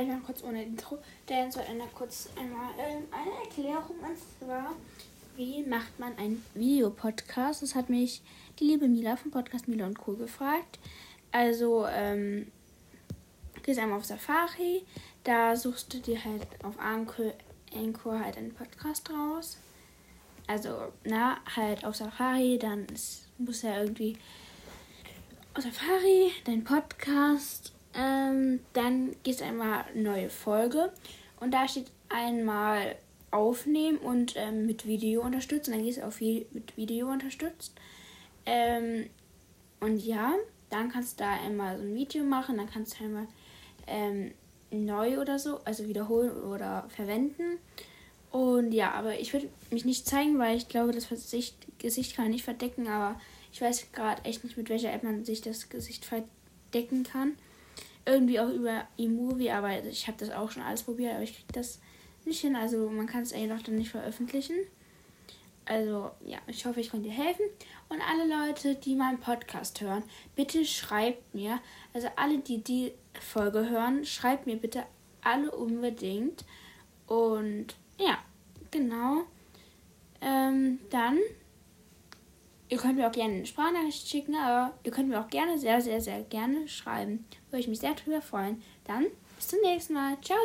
Ich mal kurz ohne Intro, denn so eine kurz einmal ähm, eine Erklärung und zwar, wie macht man einen Videopodcast? Das hat mich die liebe Mila vom Podcast Mila und Co. gefragt. Also, ähm, gehst einmal auf Safari, da suchst du dir halt auf Anchor halt einen Podcast raus. Also, na, halt auf Safari, dann ist, muss ja irgendwie auf Safari, dein Podcast dann gehst du einmal neue Folge und da steht einmal aufnehmen und ähm, mit Video unterstützen. Dann gehst du auf mit Video unterstützt. Ähm, und ja, dann kannst du da einmal so ein Video machen, dann kannst du einmal ähm, neu oder so, also wiederholen oder verwenden. Und ja, aber ich würde mich nicht zeigen, weil ich glaube, das Gesicht, Gesicht kann man nicht verdecken, aber ich weiß gerade echt nicht, mit welcher App man sich das Gesicht verdecken kann irgendwie auch über eMovie, aber ich habe das auch schon alles probiert, aber ich kriege das nicht hin. Also man kann es eigentlich noch dann nicht veröffentlichen. Also ja, ich hoffe, ich konnte dir helfen. Und alle Leute, die meinen Podcast hören, bitte schreibt mir, also alle, die die Folge hören, schreibt mir bitte alle unbedingt. Und ja, genau. Ähm, dann Ihr könnt mir auch gerne eine Sprachnachricht schicken, aber ihr könnt mir auch gerne, sehr, sehr, sehr gerne schreiben. Würde ich mich sehr drüber freuen. Dann bis zum nächsten Mal. Ciao!